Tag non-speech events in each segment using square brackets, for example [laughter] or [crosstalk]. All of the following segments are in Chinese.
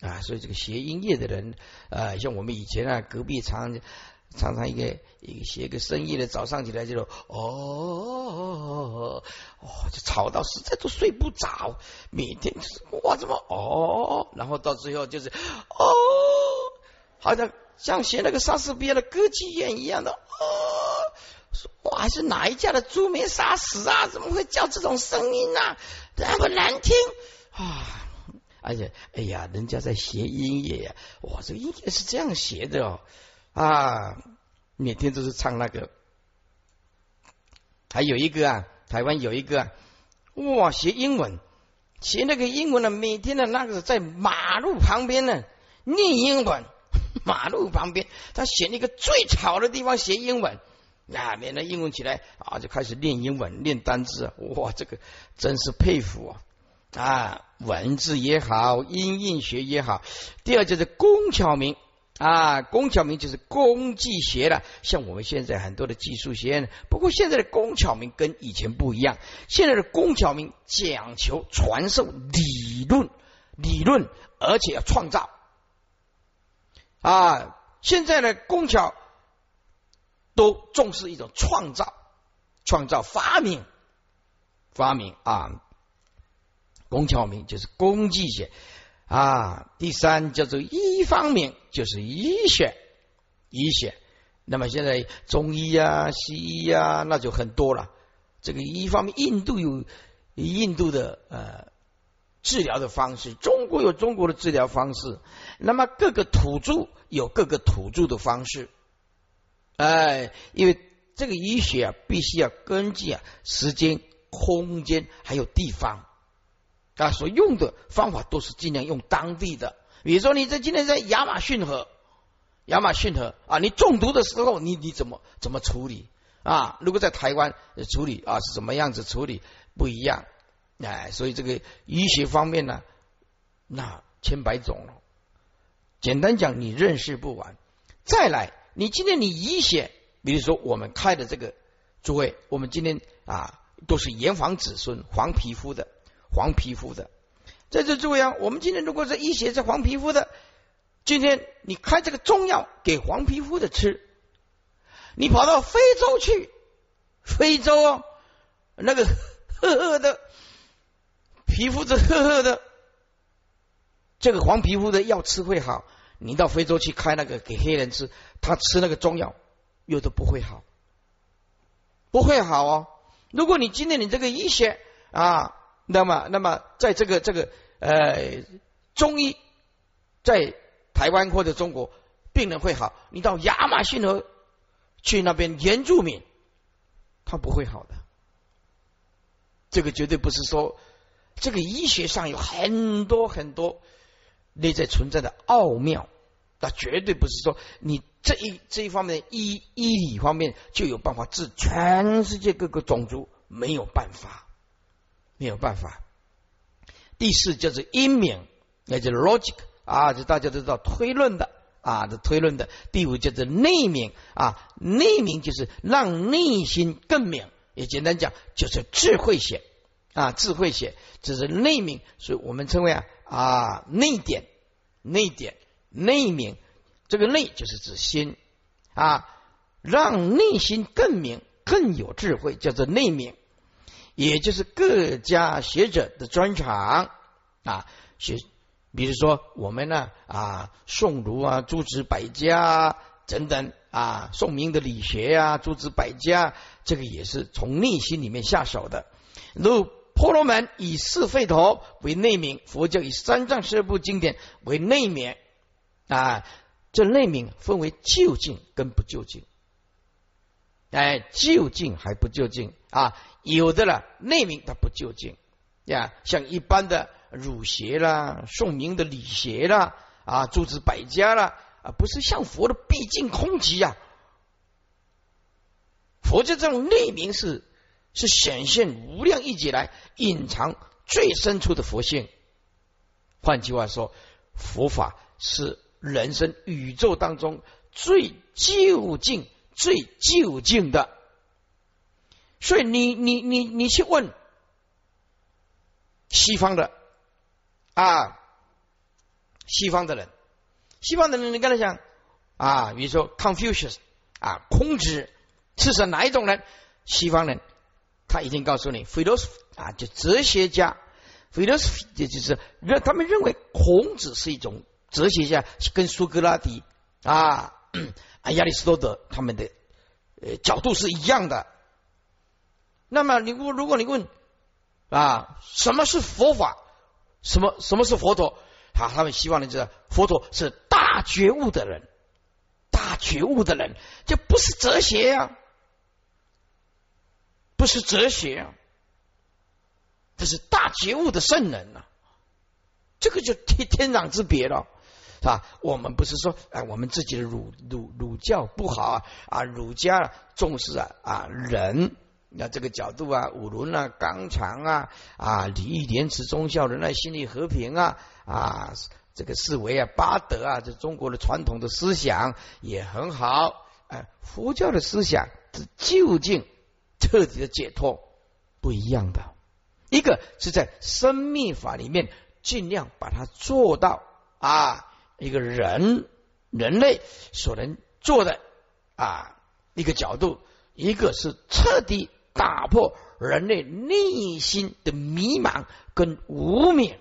啊，所以这个学音乐的人，呃，像我们以前啊，隔壁常常常一个一个学个生意的，早上起来就哦哦，就吵到实在都睡不着，每天就是哇怎么哦，然后到最后就是哦，好像像学那个莎士比亚的歌剧院一样的哦，哇，还是哪一家的猪没杀死啊？怎么会叫这种声音呢？那么难听啊！而且，哎呀，人家在学音乐呀，哇，这个音乐是这样学的哦，啊，每天都是唱那个，还有一个啊，台湾有一个，啊，哇，学英文，学那个英文呢，每天的那个在马路旁边呢念英文，马路旁边，他选一个最吵的地方学英文，啊，练了英文起来啊，就开始练英文，练单字，哇，这个真是佩服啊。啊，文字也好，音韵学也好。第二就是工巧名啊，工巧名就是工技学了。像我们现在很多的技术学院，不过现在的工巧名跟以前不一样。现在的工巧名讲求传授理论，理论而且要创造啊。现在的工巧都重视一种创造，创造发明，发明啊。工巧明就是工技学啊，第三叫做医方面就是医学，医学。那么现在中医啊、西医啊，那就很多了。这个医方面，印度有印度的呃治疗的方式，中国有中国的治疗方式。那么各个土著有各个土著的方式，哎，因为这个医学啊，必须要根据啊时间、空间还有地方。啊，所用的方法都是尽量用当地的。比如说，你在今天在亚马逊河，亚马逊河啊，你中毒的时候，你你怎么怎么处理啊？如果在台湾处理啊，是什么样子处理不一样？哎，所以这个医学方面呢，那千百种了。简单讲，你认识不完。再来，你今天你医学，比如说我们开的这个，诸位，我们今天啊，都是炎黄子孙，黄皮肤的。黄皮肤的，在这诸位啊，我们今天如果是医学是黄皮肤的，今天你开这个中药给黄皮肤的吃，你跑到非洲去，非洲哦，那个褐褐的皮肤是褐褐的，这个黄皮肤的药吃会好，你到非洲去开那个给黑人吃，他吃那个中药，又都不会好，不会好哦。如果你今天你这个医学啊。那么，那么，在这个这个呃中医在台湾或者中国病人会好，你到亚马逊河去那边原住民，他不会好的。这个绝对不是说这个医学上有很多很多内在存在的奥妙，那绝对不是说你这一这一方面医医理方面就有办法治全世界各个种族，没有办法。没有办法。第四就是英明，也就是 logic 啊，就大家都知道推论的啊，这推论的。第五就是内明啊，内明就是让内心更明，也简单讲就是智慧学啊，智慧学这是内明，所以我们称为啊啊内点，内点内明，这个内就是指心啊，让内心更明，更有智慧，叫做内明。也就是各家学者的专长。啊，学，比如说我们呢啊，宋儒啊，诸子百家等等啊，宋明的理学啊，诸子百家，这个也是从内心里面下手的。如婆罗门以四吠陀为内明，佛教以三藏十二部经典为内明啊，这内明分为就近跟不就近，哎，就近还不就近啊？有的了，内明它不究竟呀，像一般的儒学啦、宋明的理学啦、啊诸子百家啦，啊不是像佛的毕竟空寂呀。佛教这种内明是是显现无量一劫来隐藏最深处的佛性。换句话说，佛法是人生宇宙当中最究竟、最究竟的。所以你你你你去问西方的啊，西方的人，西方的人，你跟他讲啊，比如说 Confucius 啊，孔子，是是哪一种人？西方人，他一定告诉你，philosoph 啊，就哲学家，philosoph 也就是认他们认为孔子是一种哲学家，跟苏格拉底。啊，亚里士多德他们的呃角度是一样的。那么你问，如果你问啊，什么是佛法？什么什么是佛陀？啊，他们希望你知道，佛陀是大觉悟的人，大觉悟的人，就不是哲学呀，不是哲学啊，这是大觉悟的圣人呐，这个就天天壤之别了。是吧？我们不是说，哎，我们自己的儒儒儒教不好啊啊！儒家重视啊啊人，那这个角度啊，五伦啊，刚强啊啊，礼义廉耻忠孝仁爱心理和平啊啊，这个四维啊八德啊，这中国的传统的思想也很好。哎，佛教的思想是究竟彻底的解脱不一样的，一个是在生命法里面尽量把它做到啊。一个人人类所能做的啊一个角度，一个是彻底打破人类内心的迷茫跟无名，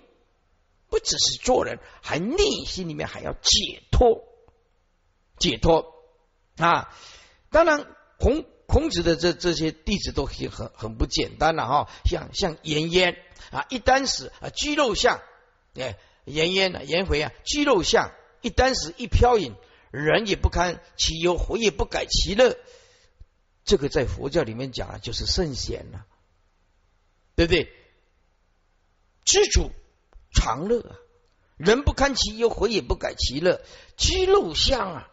不只是做人，还内心里面还要解脱，解脱啊！当然，孔孔子的这这些弟子都很很很不简单了哈，像像颜渊啊，一箪食啊，居肉相哎。颜渊呢？颜回啊，居肉相，一箪食，一瓢饮，人也不堪其忧，回也不改其乐。这个在佛教里面讲啊，就是圣贤了，对不对？知足常乐啊，人不堪其忧，回也不改其乐。居肉相啊，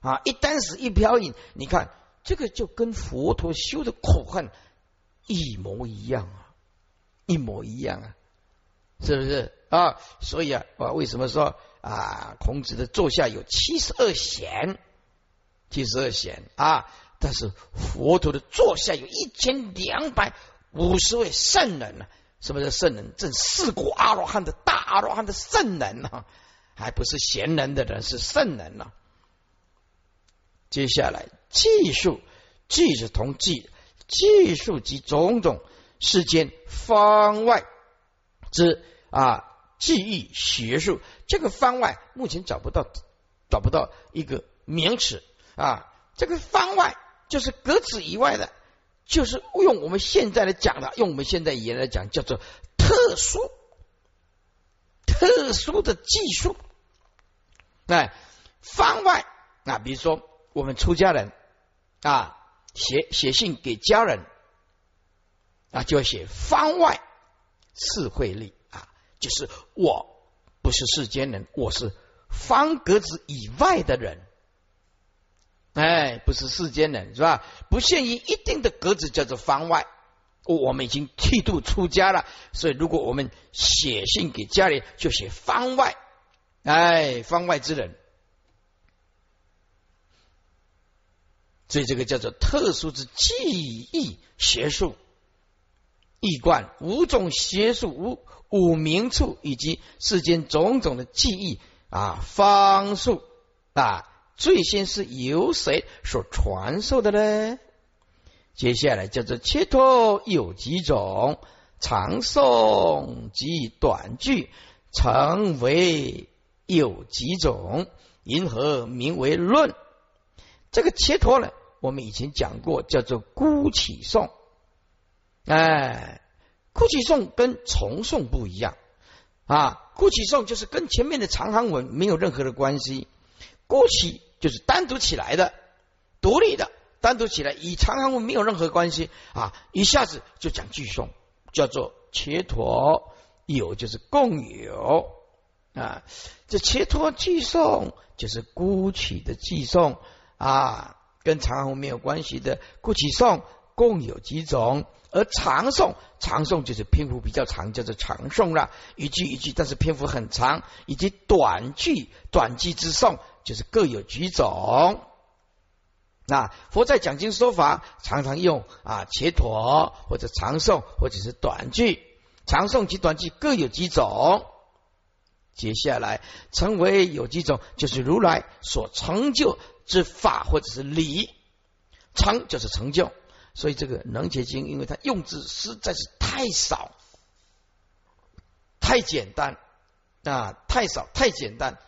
啊，一箪食，一瓢饮，你看这个就跟佛陀修的苦恨一模一样啊，一模一样啊，是不是？啊，所以啊，啊，为什么说啊，孔子的座下有七十二贤，七十二贤。啊，但是佛陀的座下有一千两百五十位圣人呢？什么叫圣人？正四果阿罗汉的大阿罗汉的圣人呢？还不是贤人的人，是圣人呢。接下来，技术，技是同技，技术及种种世间方外之啊。记忆学术这个方外目前找不到找不到一个名词啊，这个方外就是格子以外的，就是用我们现在来讲的，用我们现在语言来讲叫做特殊特殊的技术。哎，方外啊，比如说我们出家人啊，写写信给家人啊，就要写方外次会力啊。就是我不是世间人，我是方格子以外的人，哎，不是世间人是吧？不限于一定的格子，叫做方外。我们已经剃度出家了，所以如果我们写信给家里，就写方外，哎，方外之人。所以这个叫做特殊之记忆学术，易观五种学术五。五名处以及世间种种的记忆啊方术啊，最先是由谁所传授的呢？接下来叫做切托有几种，长颂及短句，成为有几种，因何名为论？这个切托呢，我们以前讲过，叫做孤起颂，哎。哭泣颂跟重颂不一样啊，哭泣颂就是跟前面的长行文没有任何的关系，孤起就是单独起来的、独立的，单独起来与长行文没有任何关系啊，一下子就讲句颂，叫做切托有就是共有啊，这切托句颂就是孤起的句颂啊，跟长行文没有关系的。孤起颂共有几种。而长颂，长颂就是篇幅比较长，叫做长颂了，一句一句，但是篇幅很长；以及短句，短句之颂，就是各有几种。那佛在讲经说法，常常用啊切陀或者长颂或者是短句，长颂及短句各有几种。接下来成为有几种，就是如来所成就之法或者是理，成就是成就。所以这个能结经，因为它用字实在是太少、太简单啊，太少、太简单，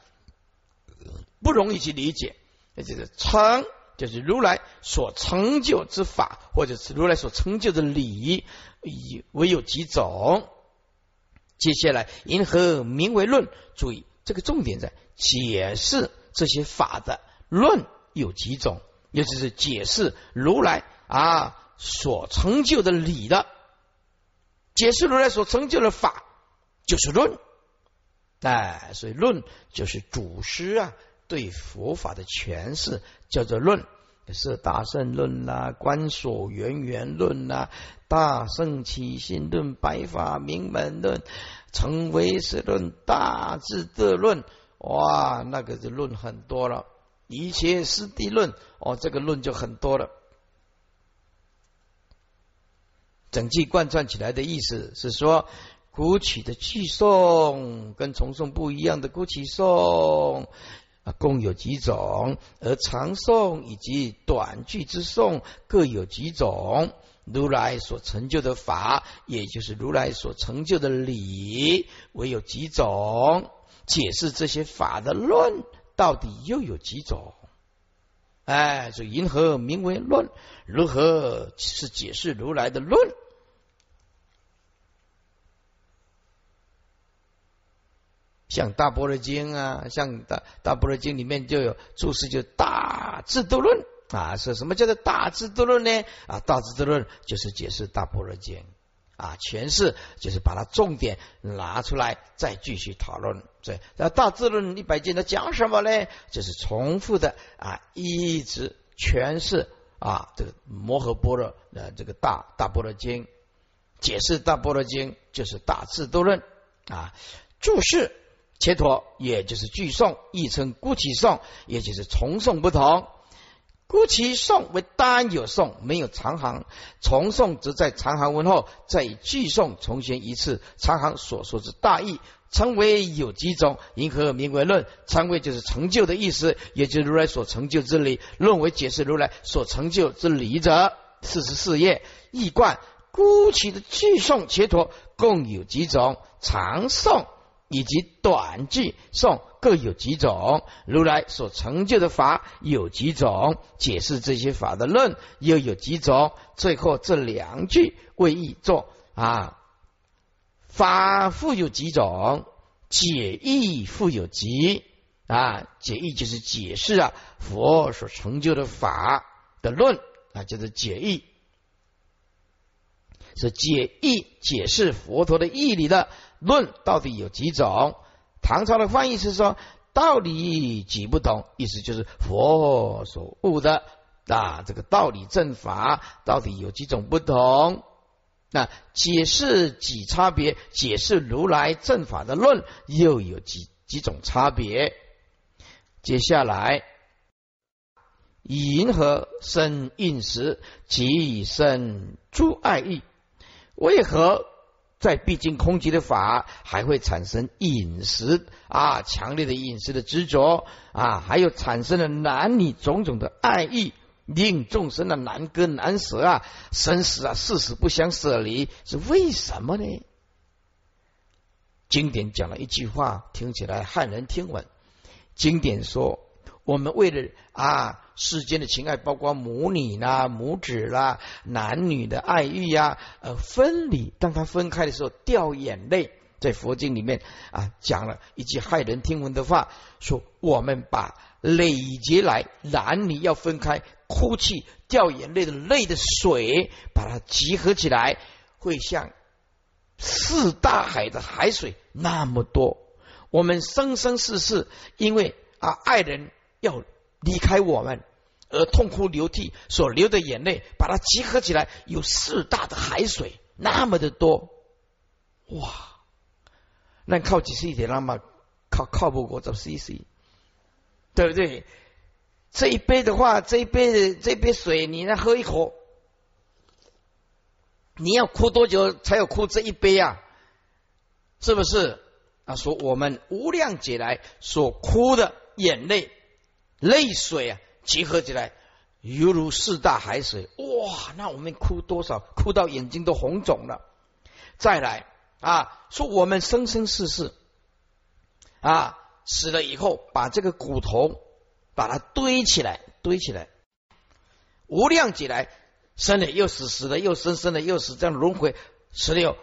不容易去理解。那就是成，就是如来所成就之法，或者是如来所成就的理，以唯有几种。接下来，因何名为论？注意，这个重点在解释这些法的论有几种，也就是解释如来啊所成就的理的，解释如来所成就的法就是论。哎，所以论就是祖师啊对佛法的诠释，叫做论。是大圣论啦，观所缘缘论啦，大圣起心论，白法明门论，成唯识论，大智的论，哇，那个是论很多了。一切师地论，哦，这个论就很多了。整句贯穿起来的意思是说，古曲的句诵跟重诵不一样的古曲诵。啊，共有几种，而长颂以及短句之颂各有几种。如来所成就的法，也就是如来所成就的理，唯有几种。解释这些法的论，到底又有几种？哎，这银河名为论，如何是解释如来的论？像大般若经啊，像大大般若经里面就有注释，就大智度论啊，是什么叫做大智度论呢？啊，大智度论就是解释大般若经啊，诠释就是把它重点拿出来再继续讨论。这，那大智论一百经它讲什么呢？就是重复的啊，一直诠释啊，这个摩诃般若呃这个大大般若经，解释大般若经就是大智度论啊，注释。切陀也就是句诵，亦称孤起诵，也就是重诵不同。孤起诵为单有诵，没有长行；重诵则在长行文后再以句诵重宣一次长行所说之大意，称为有几种。因何名为论？称为就是成就的意思，也就是如来所成就之理。论为解释如来所成就之理者。四十四页，一观孤起的句诵切陀共有几种？长诵。以及短句诵各有几种，如来所成就的法有几种，解释这些法的论又有几种。最后这两句为义作啊，法复有几种，解义复有几啊？解义就是解释啊佛所成就的法的论啊，就是解义，是解义解释佛陀的义理的。论到底有几种？唐朝的翻译是说道理几不同，意思就是佛所悟的啊，这个道理正法到底有几种不同？那解释几差别？解释如来正法的论又有几几种差别？接下来，银河生应时，即生诸爱意，为何？在毕竟空寂的法，还会产生饮食啊，强烈的饮食的执着啊，还有产生了男女种种的爱意，令众生的难割难舍啊，生死啊，誓死不相舍离，是为什么呢？经典讲了一句话，听起来骇人听闻。经典说，我们为了啊。世间的情爱，包括母女啦、母子啦、男女的爱欲呀，呃，分离。当他分开的时候，掉眼泪。在佛经里面啊，讲了一句骇人听闻的话，说我们把累劫来男女要分开，哭泣、掉眼泪的泪的水，把它集合起来，会像四大海的海水那么多。我们生生世世，因为啊，爱人要。离开我们而痛哭流涕所流的眼泪，把它集合起来，有四大的海水那么的多，哇！那靠几十一点，那么靠靠不过这 C C，对不对？这一杯的话，这一杯的这杯水，你来喝一口，你要哭多久才有哭这一杯啊？是不是？啊，说我们无量劫来所哭的眼泪、泪水啊，集合起来，犹如四大海水。哇，那我们哭多少？哭到眼睛都红肿了。再来啊，说我们生生世世啊，死了以后，把这个骨头把它堆起来，堆起来，无量劫来生了又死，死了又生，生了又死，这样轮回，死了又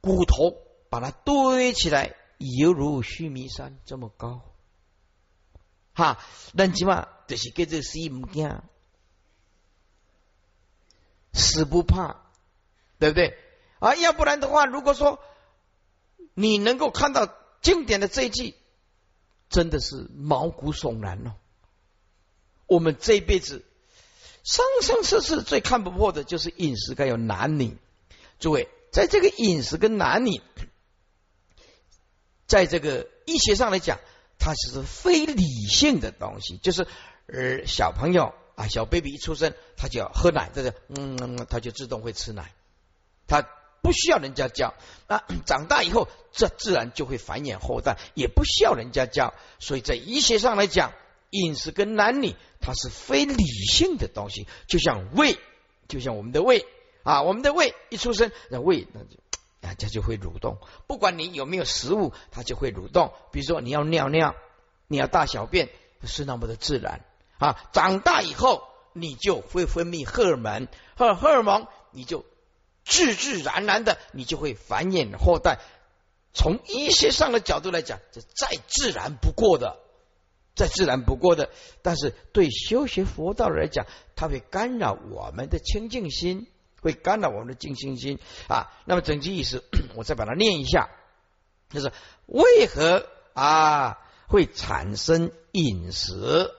骨头把它堆起来。犹如须弥山这么高，哈，那起码就是跟这死不惊，死不怕，对不对？啊，要不然的话，如果说你能够看到经典的这一句，真的是毛骨悚然哦。我们这一辈子生生世世最看不破的就是饮食，该有男女。诸位，在这个饮食跟男女。在这个医学上来讲，它是非理性的东西，就是呃小朋友啊，小 baby 一出生，他就要喝奶，这个嗯，他就自动会吃奶，他不需要人家教。那 [coughs] 长大以后，这自然就会繁衍后代，也不需要人家教。所以在医学上来讲，饮食跟男女，它是非理性的东西，就像胃，就像我们的胃啊，我们的胃一出生，那胃那就。啊，它就会蠕动。不管你有没有食物，它就会蠕动。比如说你要尿尿，你要大小便，是那么的自然啊。长大以后，你就会分泌荷尔蒙，荷荷尔蒙，你就自自然然的，你就会繁衍后代。从医学上的角度来讲，这再自然不过的，再自然不过的。但是对修学佛道来讲，它会干扰我们的清净心。会干扰我们的静心心啊。那么整句意思，[clears throat] 我再把它念一下，就是为何啊会产生饮食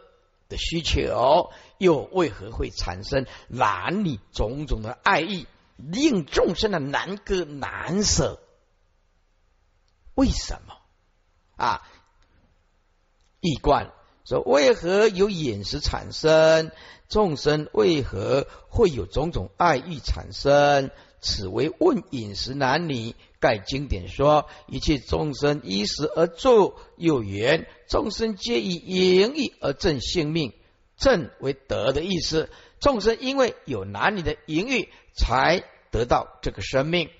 的需求，又为何会产生男女种种的爱意，令众生的难割难舍？为什么啊？一观说为何有饮食产生？众生为何会有种种爱欲产生？此为问饮食男女。盖经典说：一切众生依食而住，有缘众生皆以淫欲而正性命。正为德的意思。众生因为有男女的淫欲，才得到这个生命。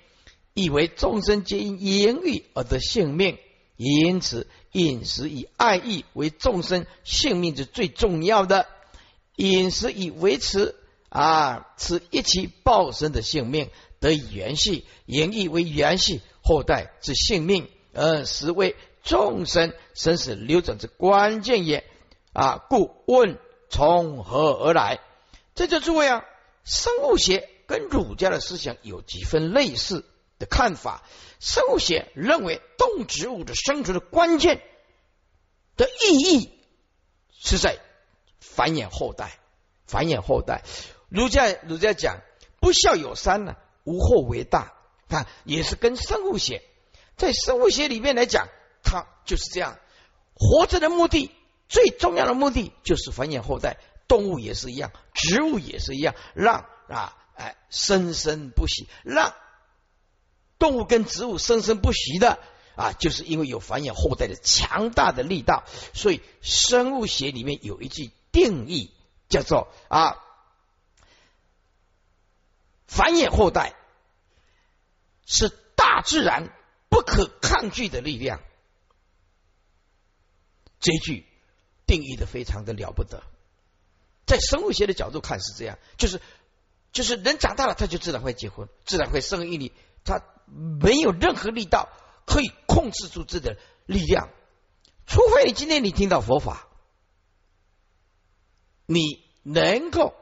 以为众生皆因淫欲而得性命，因此饮食以爱欲为众生性命是最重要的。饮食以维持啊，此一期报生的性命得以延续，言义为延续后代之性命，而实为众生生死流转之关键也啊！故问从何而来？这就诸位啊，生物学跟儒家的思想有几分类似的看法。生物学认为，动植物的生存的关键的意义是在。繁衍后代，繁衍后代。儒家儒家讲，不孝有三呢，无后为大。啊，也是跟生物学，在生物学里面来讲，它就是这样。活着的目的，最重要的目的就是繁衍后代。动物也是一样，植物也是一样，让啊哎生生不息，让动物跟植物生生不息的啊，就是因为有繁衍后代的强大的力道。所以生物学里面有一句。定义叫做啊，繁衍后代是大自然不可抗拒的力量。这句定义的非常的了不得，在生物学的角度看是这样，就是就是人长大了他就自然会结婚，自然会生育你，他没有任何力道可以控制住自己的力量，除非你今天你听到佛法。你能够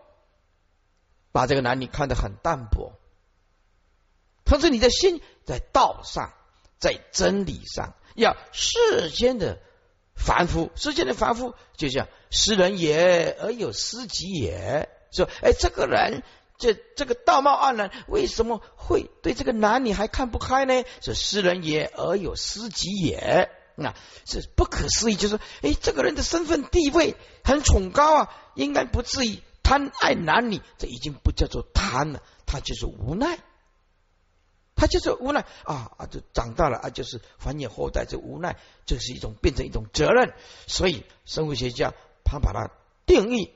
把这个男女看得很淡薄，同时你的心在道上，在真理上，要世间的凡夫，世间的凡夫就像诗人也而有诗集也，说哎，这个人这这个道貌岸然，为什么会对这个男女还看不开呢？是诗人也而有诗集也。那是不可思议，就是哎，这个人的身份地位很崇高啊，应该不至于贪爱男女，这已经不叫做贪了，他就是无奈，他就是无奈啊啊，就长大了啊，就是繁衍后代，这无奈，这是一种变成一种责任。所以生物学家他把它定义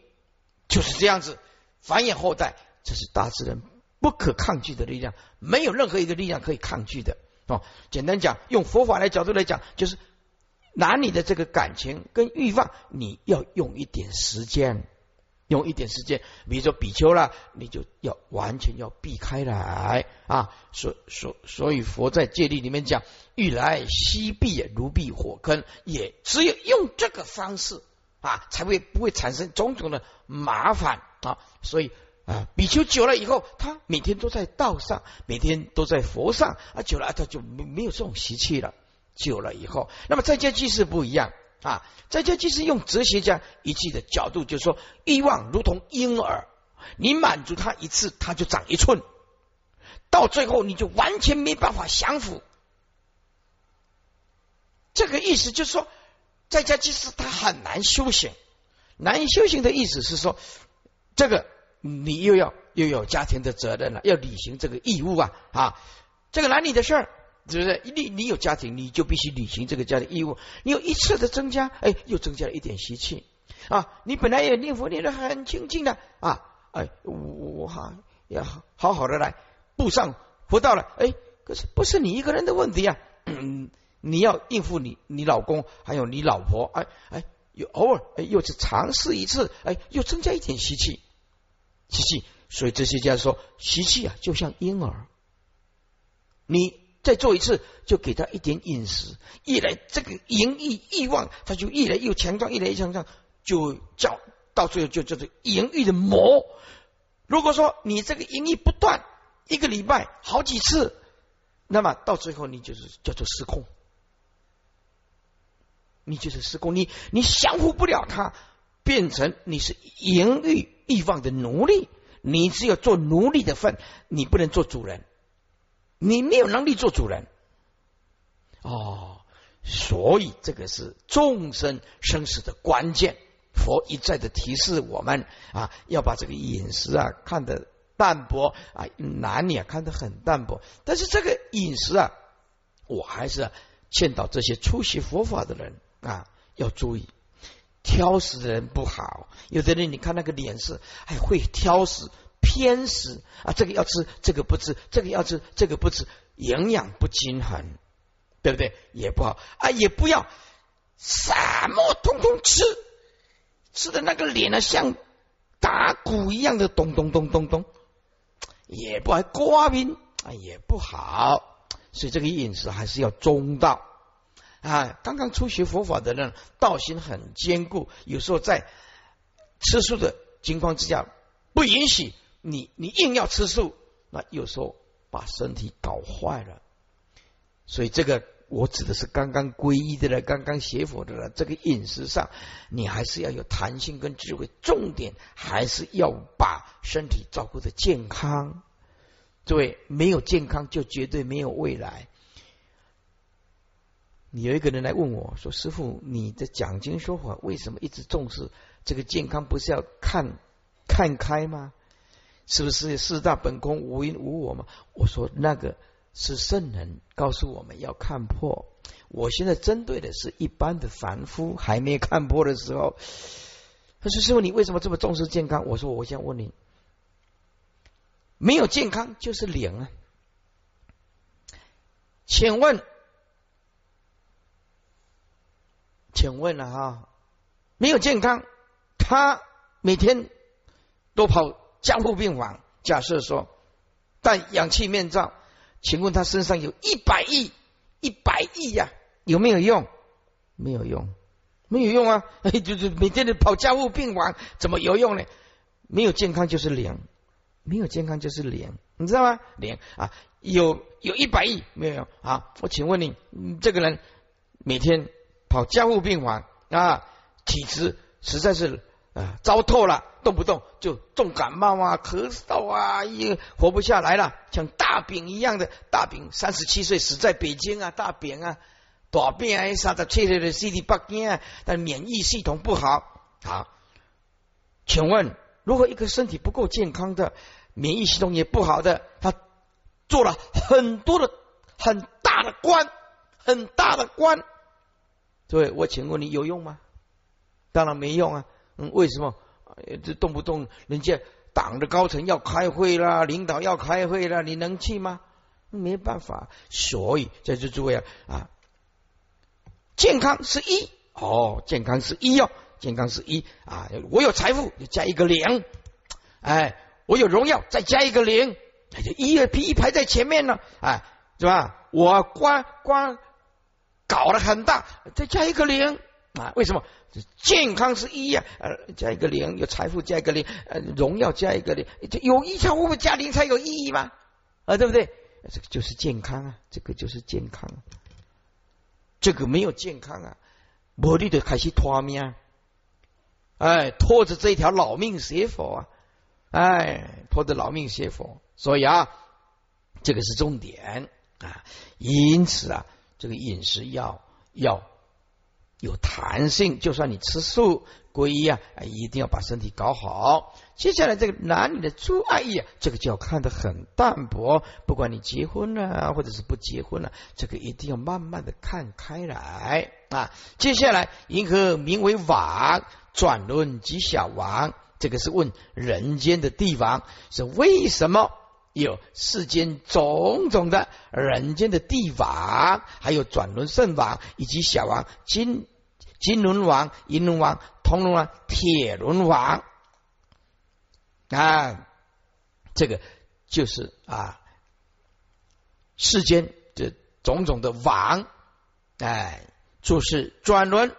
就是这样子，繁衍后代，这是大自然不可抗拒的力量，没有任何一个力量可以抗拒的哦。简单讲，用佛法来角度来讲，就是拿你的这个感情跟欲望，你要用一点时间。用一点时间，比如说比丘了，你就要完全要避开来啊！所所所以佛在戒律里面讲，欲来西避如避火坑，也只有用这个方式啊，才会不会产生种种的麻烦啊！所以啊，比丘久了以后，他每天都在道上，每天都在佛上啊，久了他就没没有这种习气了。久了以后，那么在家居士不一样。啊，在家祭祀用哲学家一句的角度，就是说，欲望如同婴儿，你满足他一次，他就长一寸，到最后你就完全没办法降服。这个意思就是说，在家祭祀他很难修行，难以修行的意思是说，这个你又要又有家庭的责任了，要履行这个义务啊啊，这个男女的事儿。是不是？你你有家庭，你就必须履行这个家的义务。你有一次的增加，哎，又增加了一点习气啊！你本来也念佛念得很清净的啊，哎，我我好要好好的来步上佛道了，哎，可是不是你一个人的问题啊！你要应付你你老公，还有你老婆，哎哎，又偶尔哎又去尝试一次，哎，又增加一点习气，习气。所以这些家说，习气啊，就像婴儿，你。再做一次，就给他一点饮食，一来这个淫欲欲望，他就越来越强壮，越来越强壮，就叫到最后就叫做淫欲的魔。如果说你这个淫欲不断，一个礼拜好几次，那么到最后你就是叫做失控，你就是失控，你你降服不了他，变成你是淫欲欲望的奴隶，你只有做奴隶的份，你不能做主人。你没有能力做主人哦，所以这个是众生生死的关键。佛一再的提示我们啊，要把这个饮食啊看得淡薄啊，男女啊看得很淡薄。但是这个饮食啊，我还是劝导这些初学佛法的人啊要注意，挑食的人不好。有的人你看那个脸色，还会挑食。偏食啊，这个要吃，这个不吃，这个要吃，这个不吃，营养不均衡，对不对？也不好啊，也不要什么通通吃，吃的那个脸呢，像打鼓一样的咚咚咚咚咚，也不爱刮冰啊，也不好。所以这个饮食还是要中道啊。刚刚初学佛法的人，道心很坚固，有时候在吃素的情况之下，不允许。你你硬要吃素，那有时候把身体搞坏了。所以这个我指的是刚刚皈依的了，刚刚学佛的了。这个饮食上，你还是要有弹性跟智慧，重点还是要把身体照顾的健康。对，没有健康就绝对没有未来。你有一个人来问我说：“师傅，你的讲经说法为什么一直重视这个健康？不是要看看开吗？”是不是四大本空无因无我嘛？我说那个是圣人告诉我们要看破。我现在针对的是一般的凡夫还没看破的时候。他说：“师傅，你为什么这么重视健康？”我说：“我想问你，没有健康就是零啊。请问，请问了哈，没有健康，他每天都跑。”加护病房，假设说戴氧气面罩，请问他身上有一百亿，一百亿呀，有没有用？没有用，没有用啊！[laughs] 就是每天的跑加护病房，怎么有用呢？没有健康就是零，没有健康就是零，你知道吗？零啊，有有一百亿没有用啊？我请问你，这个人每天跑加护病房啊，体质实在是。啊，糟透了，动不动就重感冒啊，咳嗽啊，也活不下来了，像大饼一样的大饼，三十七岁死在北京啊，大饼啊，大病啊，啥的，确切的 CD 八斤啊，但免疫系统不好。好，请问，如果一个身体不够健康的，免疫系统也不好的，他做了很多的很大的官，很大的官。对，我请问你有用吗？当然没用啊。嗯，为什么？这动不动人家党的高层要开会啦，领导要开会啦，你能去吗？没办法。所以在这诸位啊啊，健康是一哦，健康是一哦，健康是一啊。我有财富就，加一个零。哎，我有荣耀，再加一个零，那就一二 P 一排在前面了，哎，是吧？我光光搞得很大，再加一个零啊？为什么？健康是一呀，呃，加一个零，有财富加一个零，呃，荣耀加一个零，有一条我们加零才有意义吗？啊，对不对？这个就是健康啊，这个就是健康，这个没有健康啊，魔力的开始拖命，哎，拖着这条老命邪佛啊，哎，拖着老命邪佛，所以啊，这个是重点啊，因此啊，这个饮食要要。有弹性，就算你吃素皈依啊，一定要把身体搞好。接下来这个男女的诸爱意啊，这个就要看得很淡薄。不管你结婚了，或者是不结婚了，这个一定要慢慢的看开来啊。接下来，银河名为王，转轮即小王，这个是问人间的帝王，是为什么？有世间种种的人间的帝王，还有转轮圣王以及小王金金轮王、银轮王、铜轮王、铁轮王啊，这个就是啊世间的种种的王，哎，就是转轮，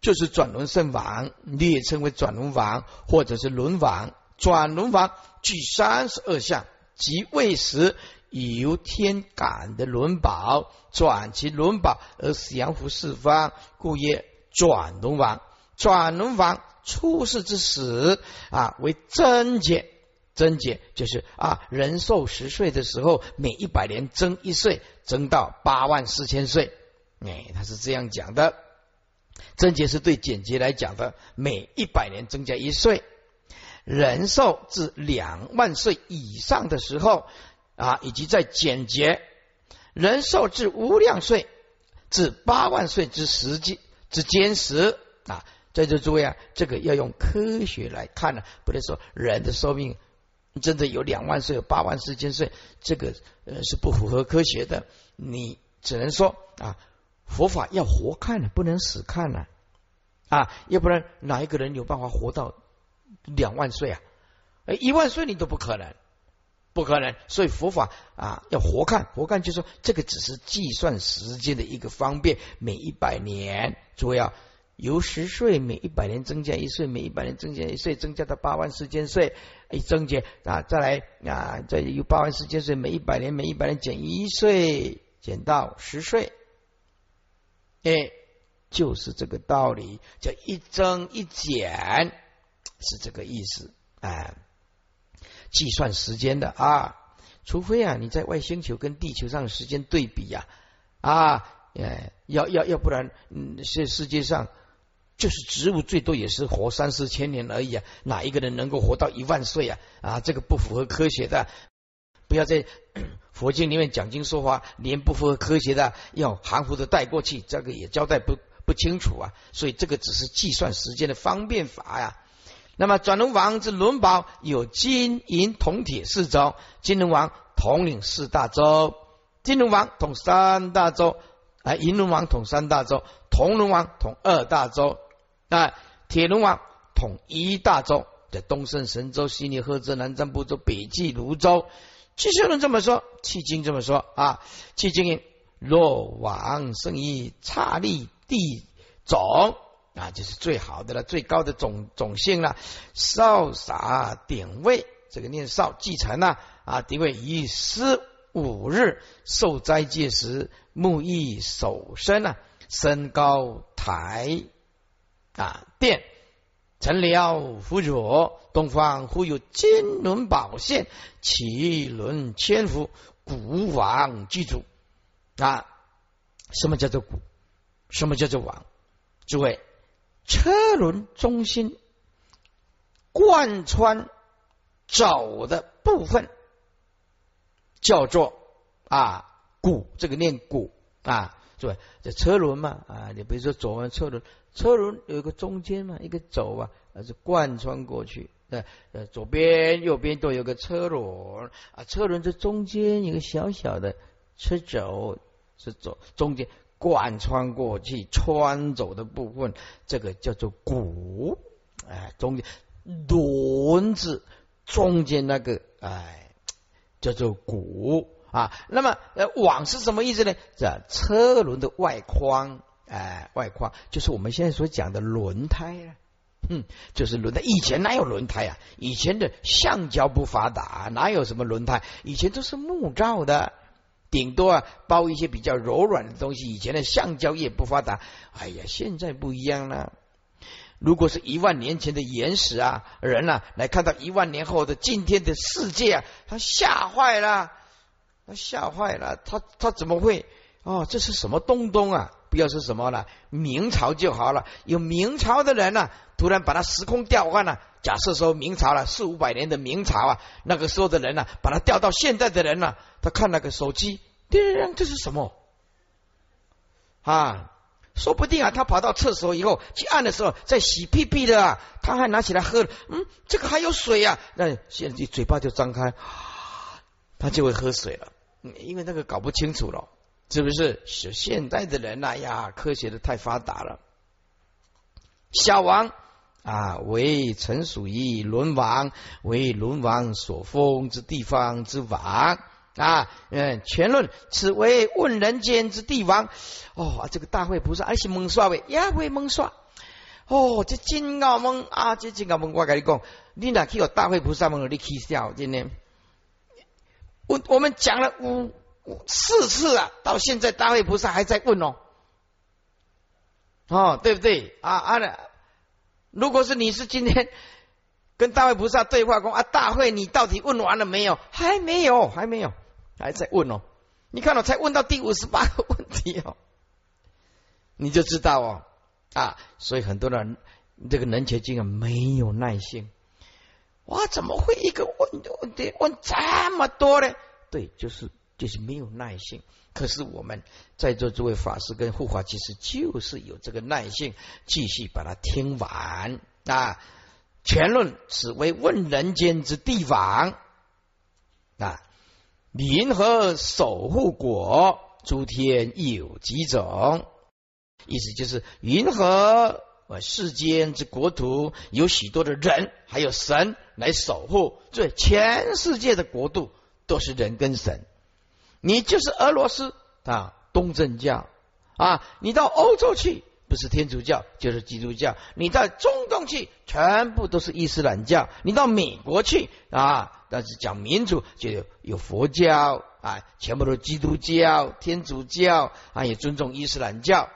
就是转轮圣王，你也称为转轮王或者是轮王。转轮王具三十二相。即未时由天感的轮宝转其轮宝而降伏四方，故曰转轮王。转轮王出世之时啊，为增减，增减就是啊，人寿十岁的时候，每一百年增一岁，增到八万四千岁。哎，他是这样讲的。增减是对简洁来讲的，每一百年增加一岁。人寿至两万岁以上的时候啊，以及在简洁人寿至无量岁至八万岁之时间之间时啊，在这诸位啊，这个要用科学来看呢，不能说人的寿命真的有两万岁、有八万四千岁，这个呃是不符合科学的。你只能说啊，佛法要活看了，不能死看了啊，要不然哪一个人有办法活到？两万岁啊，哎一万岁你都不可能，不可能。所以佛法啊，要活看，活看就是说，这个只是计算时间的一个方便。每一百年，主要由十岁每一百年增加一岁，每一百年增加一岁，增加到八万四千岁，一增减啊，再来啊，再由八万四千岁，每一百年每一百年减一岁，减到十岁，哎，就是这个道理，叫一增一减。是这个意思，哎，计算时间的啊，除非啊你在外星球跟地球上的时间对比呀，啊，要要要不然，嗯，世世界上就是植物最多也是活三四千年而已啊，哪一个人能够活到一万岁啊？啊，这个不符合科学的，不要在 [coughs] 佛经里面讲经说话，连不符合科学的要含糊的带过去，这个也交代不不清楚啊，所以这个只是计算时间的方便法呀。那么转轮王之轮宝有金银铜铁四州，金轮王统领四大洲，金轮王统三大洲，啊，银轮王统三大洲，铜轮王统二大洲，啊，铁轮王统一大洲，在东胜神州、西尼赫州、南瞻部洲、北济泸州。继续论这么说，契经这么说啊，契经若王生于刹利地种。啊，就是最好的了，最高的种种姓了。少洒点位，这个念少继承了啊。地位以十五日受斋戒时，木易守身啊，身高台啊殿，陈辽辅佐，东方忽有金轮宝现，奇轮千伏，古王祭祖啊。什么叫做古？什么叫做王？诸位。车轮中心贯穿走的部分，叫做啊鼓，这个念鼓啊，是吧？这车轮嘛啊，你比如说左轮车轮，车轮有一个中间嘛，一个轴啊，是贯穿过去。呃呃，左边右边都有个车轮啊，车轮这中间有个小小的车轴，是走中间贯穿过去穿走的部分，这个叫做骨。哎，中间轮子中间那个哎叫做骨啊。那么呃网是什么意思呢？这车轮的外框，哎外框就是我们现在所讲的轮胎啊。嗯，就是轮胎。以前哪有轮胎啊？以前的橡胶不发达，哪有什么轮胎？以前都是木造的，顶多啊包一些比较柔软的东西。以前的橡胶也不发达。哎呀，现在不一样了。如果是一万年前的原始啊人啊，来看到一万年后的今天的世界啊，他吓坏了，他吓坏了，他他怎么会？哦，这是什么东东啊？不要是什么了，明朝就好了。有明朝的人呢，突然把它时空调换了。假设说明朝了四五百年的明朝啊，那个时候的人呢，把它调到现在的人呢，他看那个手机，叮，这是什么？啊，说不定啊，他跑到厕所以后去按的时候在洗屁屁的啊，他还拿起来喝，嗯，这个还有水啊，那现在嘴巴就张开，他就会喝水了，因为那个搞不清楚了。是不是？是现在的人呐呀，科学的太发达了。小王啊，为臣属于轮王，为轮王所封之地方之王啊。嗯，全论此为问人间之帝王。哦，这个大会菩萨还是蒙刷喂，也会蒙刷。哦，这金刚蒙啊，这金刚蒙。我跟你讲，你哪去有大会菩萨蒙，你去笑今天。我我们讲了五。四次啊，到现在大会菩萨还在问哦，哦，对不对啊？啊，如果是你是今天跟大会菩萨对话，说啊，大会你到底问完了没有？还没有，还没有，还在问哦。你看我才问到第五十八个问题哦，[laughs] 你就知道哦啊，所以很多人这个能结经啊没有耐性，哇，怎么会一个问问题问这么多呢？对，就是。就是没有耐性，可是我们在座诸位法师跟护法，其实就是有这个耐性，继续把它听完啊。全论此为问人间之帝王啊，银河守护国，诸天有几种？意思就是云何世间之国土有许多的人，还有神来守护，这全世界的国度都是人跟神。你就是俄罗斯啊，东正教啊，你到欧洲去不是天主教就是基督教，你在中东去全部都是伊斯兰教，你到美国去啊，但是讲民主就有有佛教啊，全部都基督教、天主教啊，也尊重伊斯兰教。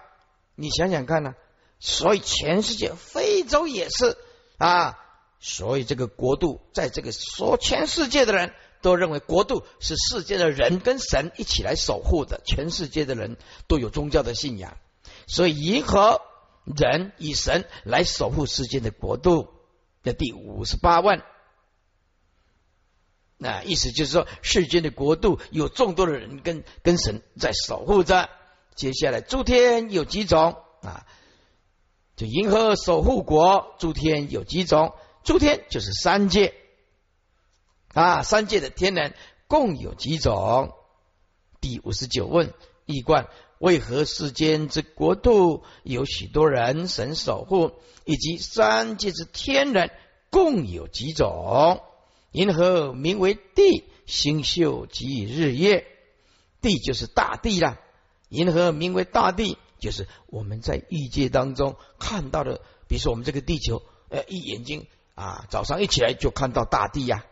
你想想看呢？所以全世界，非洲也是啊，所以这个国度在这个说全世界的人。都认为国度是世界的人跟神一起来守护的，全世界的人都有宗教的信仰，所以银河人以神来守护世界的国度的第五十八万，那意思就是说，世间的国度有众多的人跟跟神在守护着。接下来，诸天有几种啊？就银河守护国，诸天有几种？诸天就是三界。啊，三界的天人共有几种？第五十九问：一观为何世间之国度有许多人神守护？以及三界之天人共有几种？银河名为地，星宿即日月。地就是大地了。银河名为大地，就是我们在欲界当中看到的。比如说我们这个地球，呃，一眼睛啊，早上一起来就看到大地呀。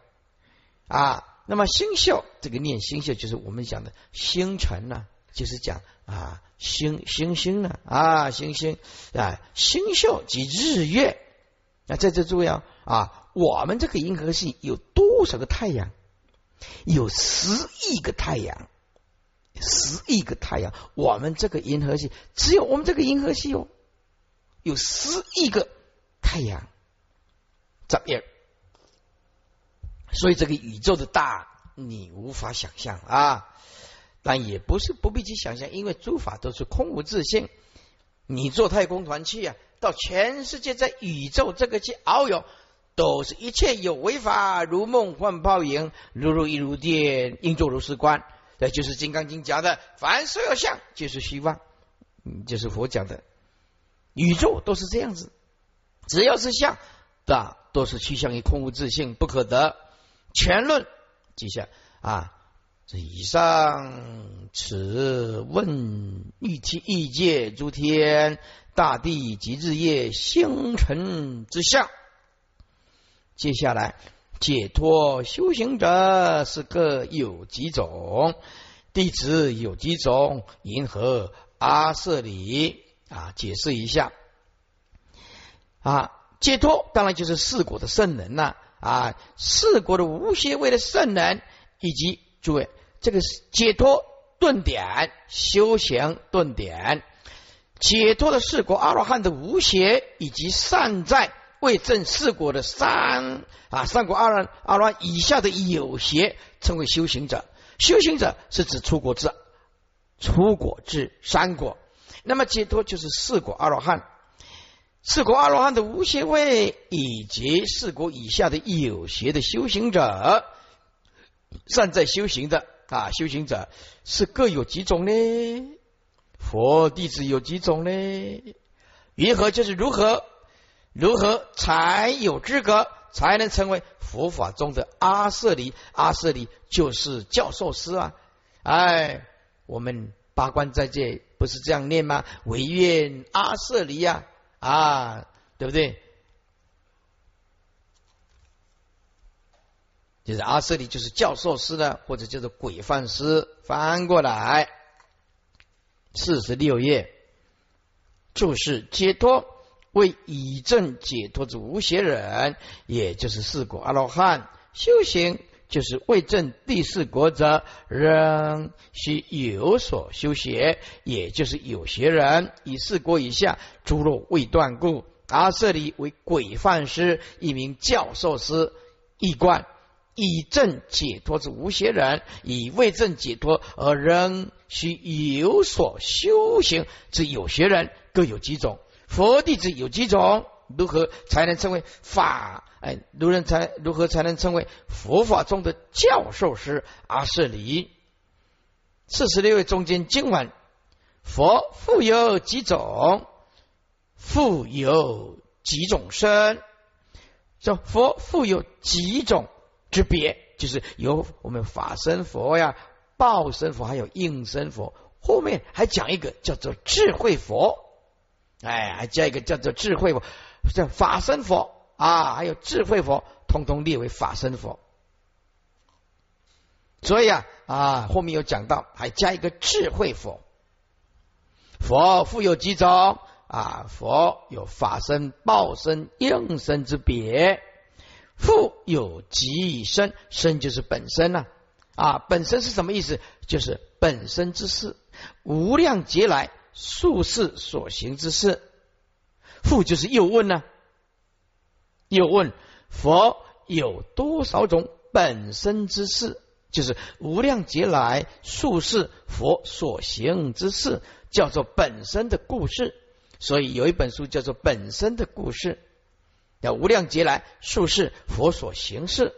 啊那么星宿这个念星宿就是我们讲的星辰呢，就是讲啊星星星呢啊星星啊星宿及日月。那在这注意啊，我们这个银河系有多少个太阳？有十亿个太阳，十亿个太阳。我们这个银河系只有我们这个银河系哦，有十亿个太阳，怎么样？所以这个宇宙的大你无法想象啊。但也不是不必去想象，因为诸法都是空无自性。你坐太空团去啊，到全世界在宇宙这个去遨游，都是一切有为法，如梦幻泡影，如如一如电，应作如是观。这就是《金刚经》讲的，凡所有相，就是虚妄。就是佛讲的，宇宙都是这样子，只要是相，的都是趋向于空无自性，不可得。全论记下啊。这以上，此问欲其异界诸天、大地及日夜星辰之相。接下来，解脱修行者是各有几种？弟子有几种？银河阿舍里啊，解释一下啊。解脱当然就是四果的圣人呐啊，啊四国的无邪位的圣人以及。诸位，这个是解脱顿点，修行顿点，解脱的四国阿罗汉的无邪，以及善在为证四国的三啊三国阿罗阿罗以下的有邪，称为修行者。修行者是指出国之出国至三国，那么解脱就是四果阿罗汉，四果阿罗汉的无邪位，以及四果以下的有邪的修行者。善在修行的啊，修行者是各有几种呢？佛弟子有几种呢？云何就是如何？如何才有资格，才能成为佛法中的阿舍离？阿舍离就是教授师啊！哎，我们八关在戒不是这样念吗？唯愿阿舍离呀，啊，啊对不对？就是阿舍利，就是教授师的，或者叫做鬼范师。翻过来，四十六页，注释解脱为以正解脱之无邪人，也就是四果阿罗汉。修行就是为证第四国者，仍需有所修学，也就是有学人。以四国以下诸若未断故，阿舍利为鬼范师，一名教授师，一贯。以正解脱之无邪人，以为正解脱而仍需有所修行之有学人，各有几种？佛弟子有几种？如何才能称为法？哎，如人才如何才能称为佛法中的教授师？阿舍离四十六位中间经文，佛复有几种？复有几种身？说佛复有几种？之别就是有我们法身佛呀、报身佛，还有应身佛。后面还讲一个叫做智慧佛，哎，还加一个叫做智慧佛，叫法身佛啊，还有智慧佛，通通列为法身佛。所以啊啊，后面有讲到，还加一个智慧佛。佛复有几种啊？佛有法身、报身、应身之别。复有极身，身就是本身呐啊，本身是什么意思？就是本身之事，无量劫来数世所行之事。复就是又问呢？又问佛有多少种本身之事？就是无量劫来数世佛所行之事，叫做本身的故事。所以有一本书叫做《本身的故事》。叫无量劫来术士佛所行事，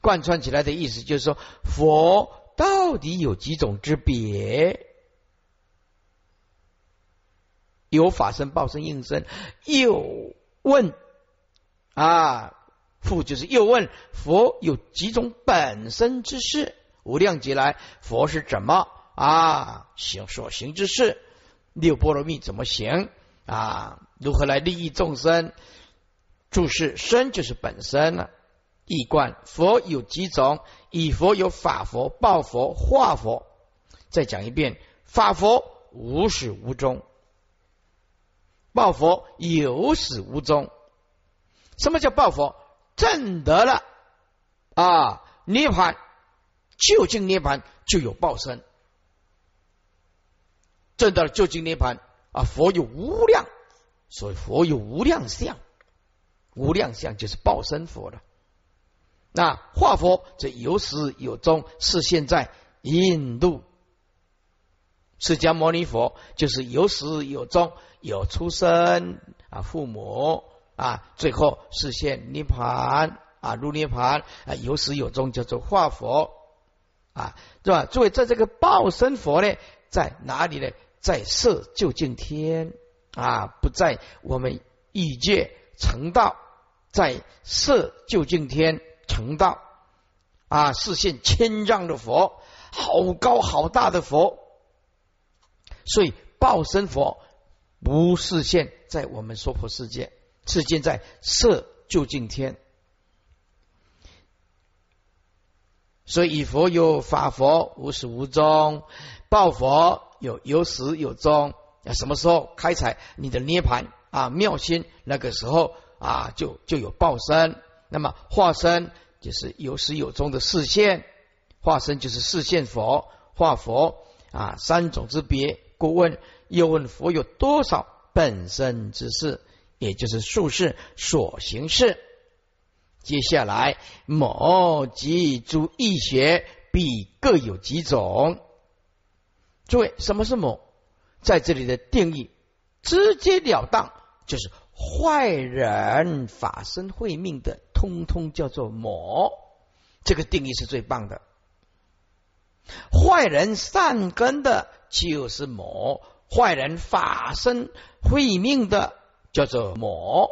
贯穿起来的意思就是说，佛到底有几种之别？有法身、报身、应身。又问啊，复就是又问佛有几种本身之事？无量劫来佛是怎么啊行所行之事？六波罗蜜怎么行啊？如何来利益众生？注释身就是本身了，一观佛有几种？以佛有法佛、报佛、化佛。再讲一遍，法佛无始无终，报佛有始无终。什么叫报佛？证得了啊涅盘，究竟涅盘就有报身。证得了究竟涅盘啊，佛有无量，所以佛有无量相。无量相就是报身佛了，那化佛则有始有终，是现在印度释迦牟尼佛就是有始有终，有出生啊，父母啊，最后实现涅盘啊，入涅盘啊，有始有终，叫做化佛啊，是吧？作为，在这个报身佛呢，在哪里呢？在色究竟天啊，不在我们异界成道，在色究竟天。成道啊，视现千丈的佛，好高好大的佛，所以报身佛不是现在我们娑婆世界，是现在色究竟天。所以以佛有法佛无始无终，报佛有有始有终。啊，什么时候开采你的涅盘啊妙心？那个时候啊，就就有报身。那么化身就是有始有终的视线，化身就是视线佛化佛啊，三种之别。故问又问佛有多少本身之事，也就是术士所行事。接下来某及诸义学必各有几种。诸位，什么是某？在这里的定义直截了当，就是坏人法身慧命的。通通叫做魔，这个定义是最棒的。坏人善根的，就是魔；坏人法身慧命的，叫做魔；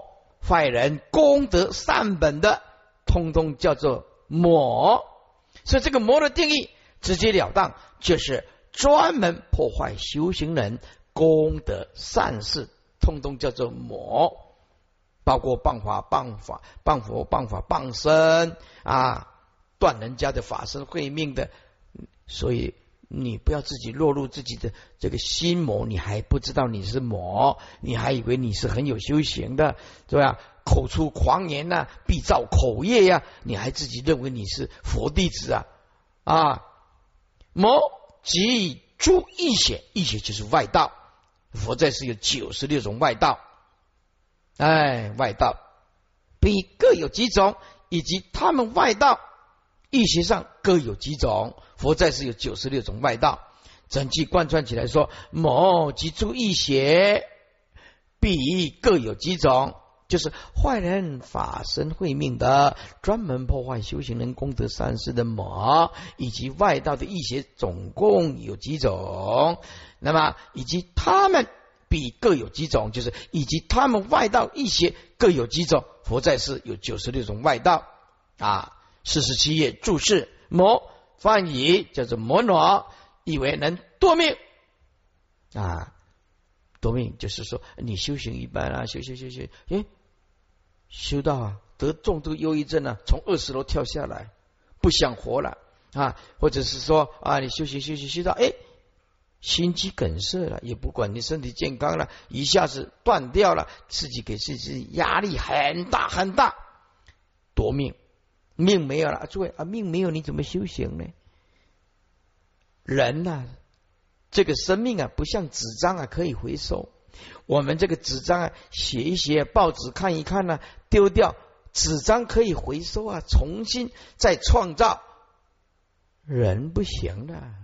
坏人功德善本的，通通叫做魔。所以这个魔的定义直截了当，就是专门破坏修行人功德善事，通通叫做魔。包括谤法、谤法、谤佛、谤法、谤身啊，断人家的法身慧命的，所以你不要自己落入自己的这个心魔，你还不知道你是魔，你还以为你是很有修行的，对吧？口出狂言呐，必造口业呀，你还自己认为你是佛弟子啊啊！魔即诸异邪，异邪就是外道，佛在是有九十六种外道。哎，外道比各有几种，以及他们外道义学上各有几种。佛在是有九十六种外道，整句贯穿起来说：某及诸异邪，必各有几种，就是坏人法身慧命的，专门破坏修行人功德善事的某，以及外道的义学，总共有几种。那么以及他们。必各有几种，就是以及他们外道一些各有几种。佛在世有九十六种外道啊。四十七页注释：魔翻译叫做魔罗，以为能夺命啊。夺命就是说你修行一般啊，修修修修，诶，修到啊得重度忧郁症了，从二十楼跳下来，不想活了啊，或者是说啊你修行修行修到诶。心肌梗塞了，也不管你身体健康了，一下子断掉了，自己给自己压力很大很大，夺命，命没有了。诸位啊，命没有你怎么修行呢？人呐，这个生命啊，不像纸张啊可以回收。我们这个纸张啊，写一写，报纸看一看呢，丢掉，纸张可以回收啊，重新再创造。人不行了，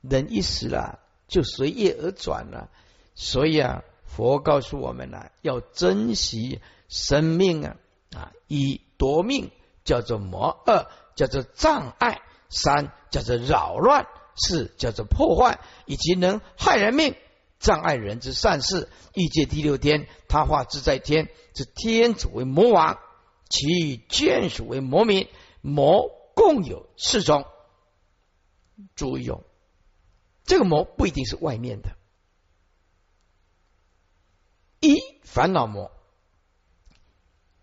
人一死了。就随业而转了，所以啊，佛告诉我们呢，要珍惜生命啊啊！以夺命叫做魔，二叫做障碍，三叫做扰乱，四叫做破坏，以及能害人命、障碍人之善事。欲界第六天，他化自在天之天主为魔王，其眷属为魔民，魔共有四种。注意哦。这个魔不一定是外面的，一烦恼魔，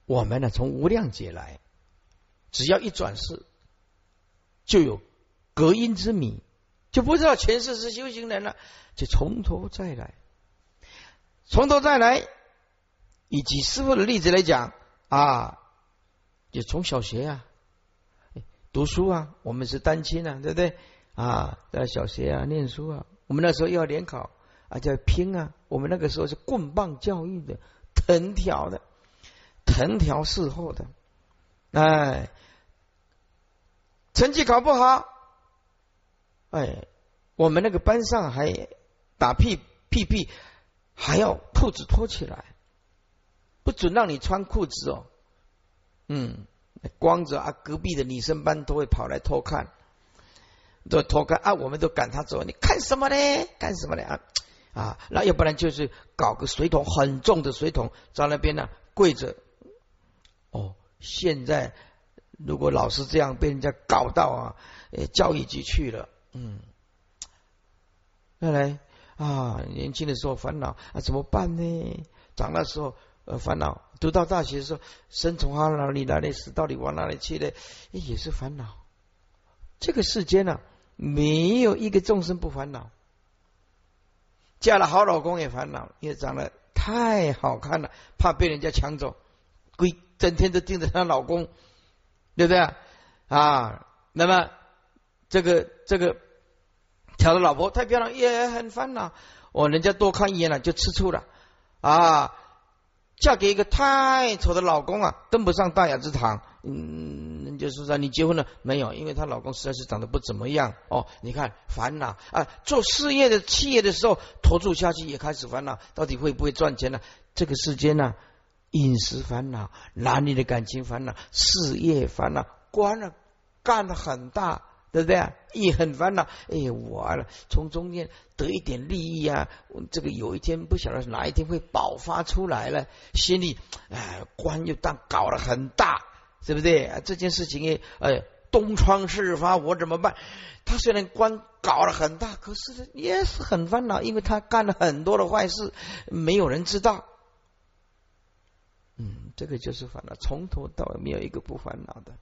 我们呢从无量劫来，只要一转世，就有隔音之谜，就不知道前世是修行人了，就从头再来，从头再来。以及师傅的例子来讲啊，就从小学啊读书啊，我们是单亲啊，对不对？啊，在小学啊，念书啊，我们那时候要联考啊，叫拼啊。我们那个时候是棍棒教育的，藤条的，藤条伺候的。哎，成绩考不好，哎，我们那个班上还打屁屁屁，还要裤子脱起来，不准让你穿裤子哦。嗯，光着啊，隔壁的女生班都会跑来偷看，都偷看啊，我们都赶他走。你看什么呢？干什么呢？啊啊，那要不然就是搞个水桶很重的水桶在那边呢，跪着。现在如果老是这样被人家搞到啊，呃，教育局去了，嗯，再来啊，年轻的时候烦恼啊，怎么办呢？长大时候呃烦恼。读到大学的时候，生从哪里来的，死到底往哪里去的，也是烦恼。这个世间呢，没有一个众生不烦恼。嫁了好老公也烦恼，因为长得太好看了，怕被人家抢走，鬼整天都盯着她老公，对不对啊？那么这个这个挑的老婆太漂亮也很烦恼，哦，人家多看一眼了就吃醋了啊。嫁给一个太丑的老公啊，登不上大雅之堂。嗯，就是说你结婚了没有？因为她老公实在是长得不怎么样哦。你看烦恼啊，做事业的企业的时候投注下去也开始烦恼，到底会不会赚钱呢？这个世间呢，饮食烦恼，男女的感情烦恼，事业烦恼，官了干的很大。对不对？也很烦恼。哎，完了，从中间得一点利益啊，这个有一天不晓得哪一天会爆发出来了，心里哎，官又当搞得很大，对不对？这件事情也哎，东窗事发，我怎么办？他虽然官搞得很大，可是也是很烦恼，因为他干了很多的坏事，没有人知道。嗯，这个就是烦恼，从头到尾没有一个不烦恼的。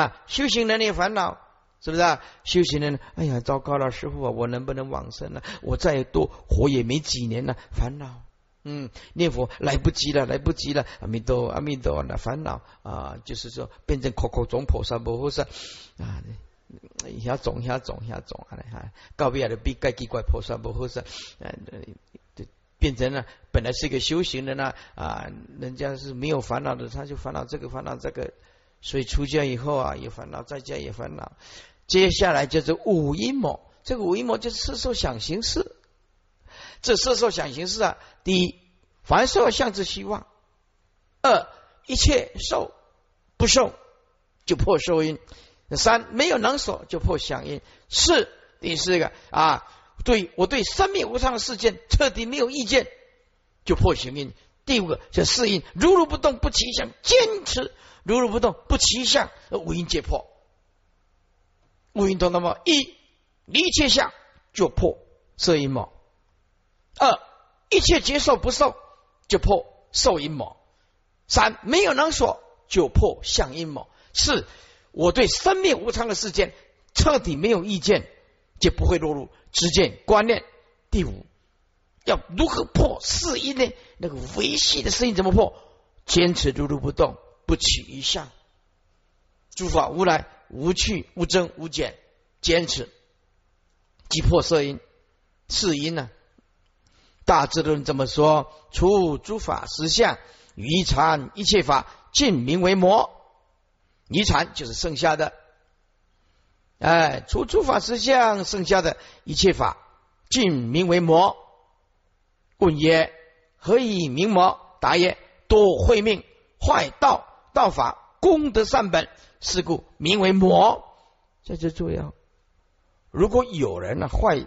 啊，修行人也烦恼，是不是啊？修行人，哎呀，糟糕了，师傅啊，我能不能往生呢？我再多活也没几年了，烦恼。嗯，念佛来不及了，来不及了，阿弥陀，阿弥陀，那烦恼啊，就是说变成口口总菩萨，菩萨啊，一下总一下总一下总啊，哈，告别了比盖奇怪菩萨，菩萨，呃，就变成了本来是一个修行人呢啊，人家是没有烦恼的，他就烦恼这个，烦恼这个。所以出家以后啊，有烦恼；在家也烦恼。接下来就是五阴魔，这个五阴魔就是色受想行识。这色受想行识啊，第一，凡受相之希望；二，一切受不受就破受因；三，没有能所就破想因；四，第四个啊，对我对生命无常的事件彻底没有意见，就破行因；第五个叫适应，如如不动不起想，坚持。如如不动，不起相，五阴皆破。五阴通那么一离切相就破色阴谋；二一切接受不受就破受阴谋；三没有能所就破相阴谋；四我对生命无常的事件彻底没有意见，就不会落入知见观念。第五要如何破四阴呢？那个维系的声音怎么破？坚持如如不动。不起一相，诸法无来无去无增无减，坚持即破色因，四因呢？大智论这么说：除诸法实相，余禅一切法尽名为魔。余禅就是剩下的，哎，除诸法实相，剩下的一切法尽名为魔。问曰：何以名魔？答曰：多慧命，坏道。道法功德善本，是故名为魔。这就重要。如果有人呢坏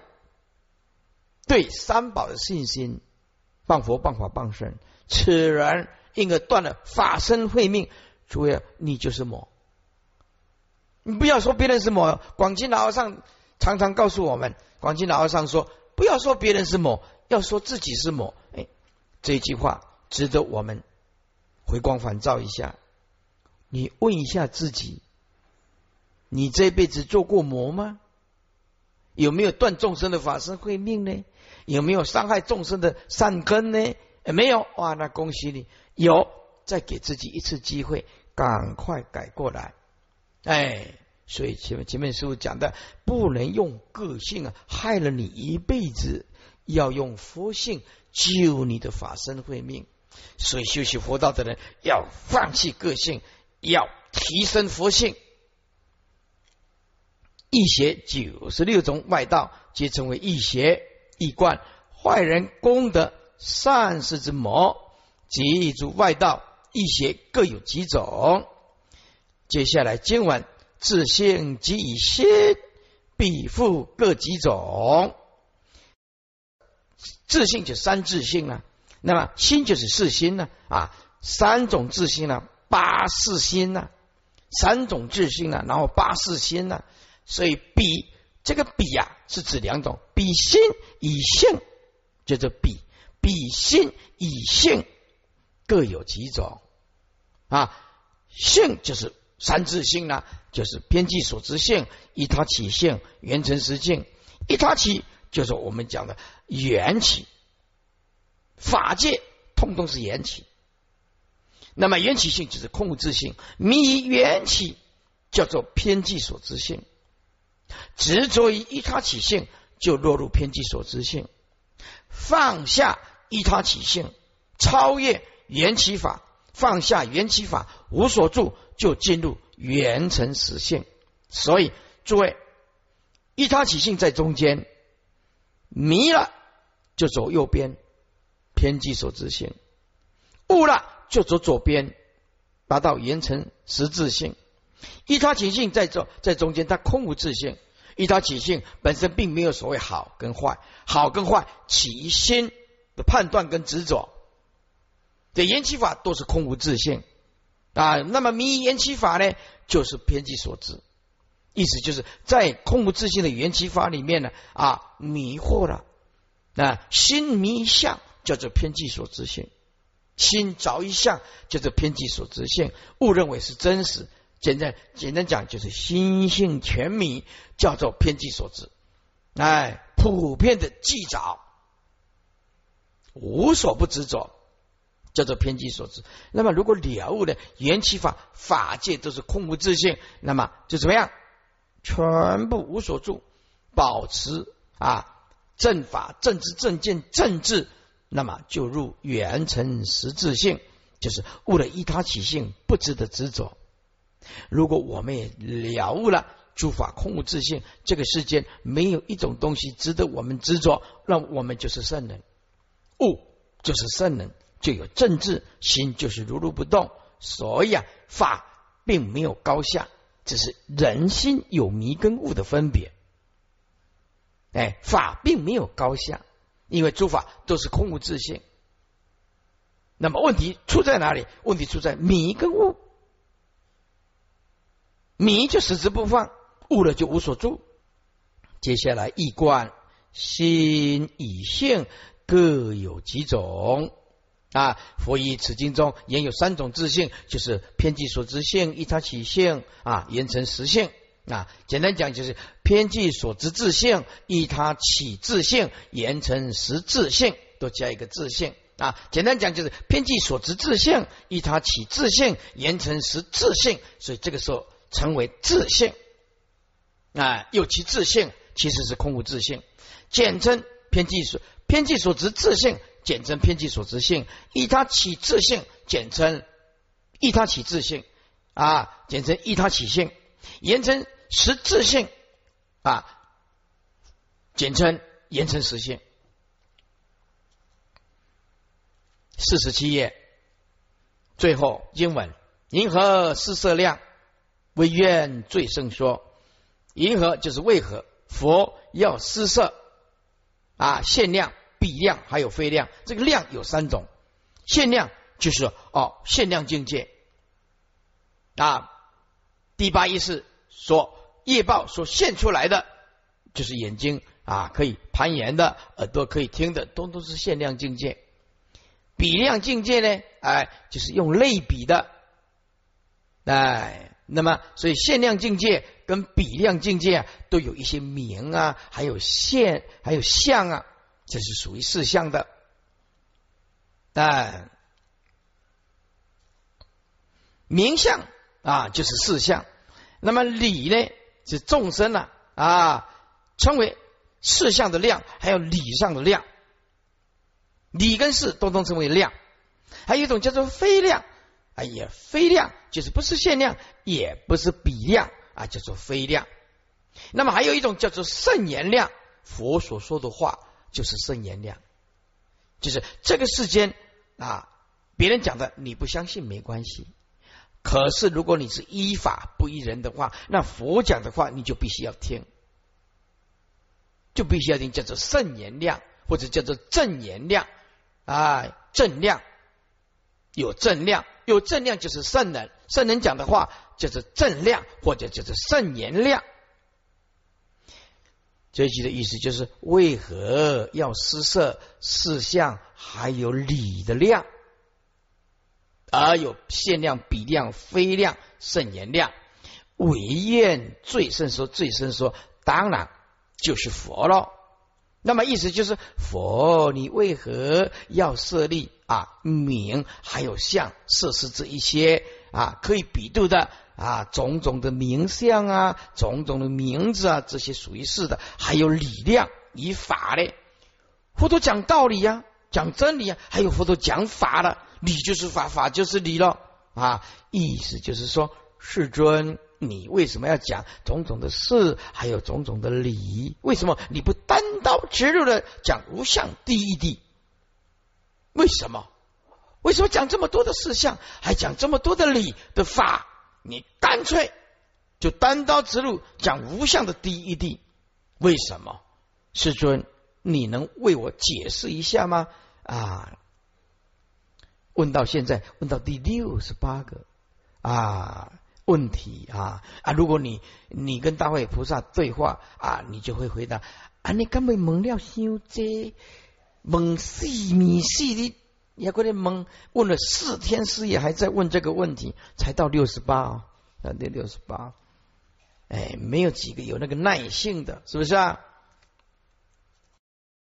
对三宝的信心，谤佛、谤法、谤圣，此人因而断了法身慧命。诸位，你就是魔。你不要说别人是魔。广清老和尚常常告诉我们，广清老和尚说，不要说别人是魔，要说自己是魔。哎，这句话值得我们回光返照一下。你问一下自己，你这辈子做过魔吗？有没有断众生的法身慧命呢？有没有伤害众生的善根呢？没有哇，那恭喜你有，再给自己一次机会，赶快改过来。哎，所以前面前面师傅讲的，不能用个性啊害了你一辈子，要用佛性救你的法身慧命。所以修习佛道的人要放弃个性。要提升佛性，易邪九十六种外道，皆称为易邪易观。坏人功德善事之魔，即诸外道易邪各有几种。接下来经文自性即以心，必复各几种。自性就三自性啊，那么心就是四心呢啊，三种自性呢，八四心呢，三种自性呢，然后八四心呢，所以比这个比呀是指两种，比心以性叫做比，比心以性各有几种。啊，性就是三自性呢，就是偏计所知性、一他起性、缘成实性，一他起就是我们讲的。缘起，法界通通是缘起。那么缘起性就是空无自性，迷缘起叫做偏计所知性，执着于依他起性就落入偏计所知性，放下依他起性，超越缘起法，放下缘起法无所住，就进入缘成实性。所以诸位，一他起性在中间迷了。就走右边，偏激所自性；悟了就走左边，达到圆成实质性。一他起性在这在中间，它空无自性。一他起性本身并没有所谓好跟坏，好跟坏起心的判断跟执着。这缘起法都是空无自性啊。那么迷缘起法呢，就是偏激所知。意思就是在空无自性的缘起法里面呢，啊，迷惑了。啊心迷相叫做偏计所知性，心着一相叫做偏计所知性，误认为是真实。简单简单讲，就是心性全迷，叫做偏计所知。哎，普遍的计着，无所不执着，叫做偏激所知。那么，如果了悟了缘起法法界都是空无自性，那么就怎么样？全部无所住，保持啊。正法、正知、正见、正智，那么就入圆成实质性，就是悟了依他起性，不值得执着。如果我们也了悟了诸法空无自性，这个世间没有一种东西值得我们执着，那我们就是圣人。悟就是圣人，就有正治心，就是如如不动。所以啊，法并没有高下，只是人心有迷跟悟的分别。哎，法并没有高下，因为诸法都是空无自性。那么问题出在哪里？问题出在迷跟悟。迷就死之不放，悟了就无所住。接下来一观心与性各有几种啊？佛以此经中言有三种自性，就是偏计所知性、一他起性啊，言成实性。啊，简单讲就是偏计所知自性，依他起自性，言成实自性，都加一个自性啊。简单讲就是偏计所知自性，依他起自性，言成实自性，所以这个时候称为自性啊。有其自性，其实是空无自性，简称偏计所偏计所知自性，简称偏计所执性，依他起自性，简称依他起自性啊，简称依他起性，言成。实质性啊，简称言成实性。四十七页，最后经文：银河四色量，为愿最胜说。银河就是为何佛要施色啊？限量、比量还有非量。这个量有三种，限量就是哦，限量境界啊。第八意识说。业报所现出来的，就是眼睛啊，可以攀岩的，耳朵可以听的，都都是限量境界。比量境界呢，哎，就是用类比的，哎，那么所以限量境界跟比量境界啊，都有一些名啊，还有现，还有相啊，这是属于四相的。哎，名相啊，就是四相。那么理呢？是众生呢啊，称为四相的量，还有理上的量，理跟事都能称为量。还有一种叫做非量，啊，也，非量就是不是限量，也不是比量啊，叫做非量那么还有一种叫做圣言量，佛所说的话就是圣言量，就是这个世间啊，别人讲的你不相信没关系，可是如果你是依法不依人的话，那佛讲的话你就必须要听，就必须要听，叫做圣言量或者叫做正言量啊，正量有正量，有正量就是圣人，圣人讲的话就是正量或者就是圣言量。这句的意思就是：为何要施设事项，还有理的量，而有限量、比量、非量、圣言量？唯愿最胜说，最胜说，当然就是佛了。那么意思就是：佛，你为何要设立啊名，还有相，设施这一些啊可以比度的？啊，种种的名相啊，种种的名字啊，这些属于是的，还有理量以法嘞。佛陀讲道理呀，讲真理啊，还有佛陀讲法了，理就是法，法就是理了啊。意思就是说，世尊，你为什么要讲种种的事，还有种种的理？为什么你不单刀直入的讲无相第一谛？为什么？为什么讲这么多的事项，还讲这么多的理的法？你干脆就单刀直入讲无相的第一谛，为什么？世尊，你能为我解释一下吗？啊，问到现在，问到第六十八个啊问题啊啊！如果你你跟大慧菩萨对话啊，你就会回答啊，你根本蒙了修这蒙细米细的。也快点蒙问了四天四夜，还在问这个问题，才到六十八啊，第六十八，哎，没有几个有那个耐性的，是不是啊？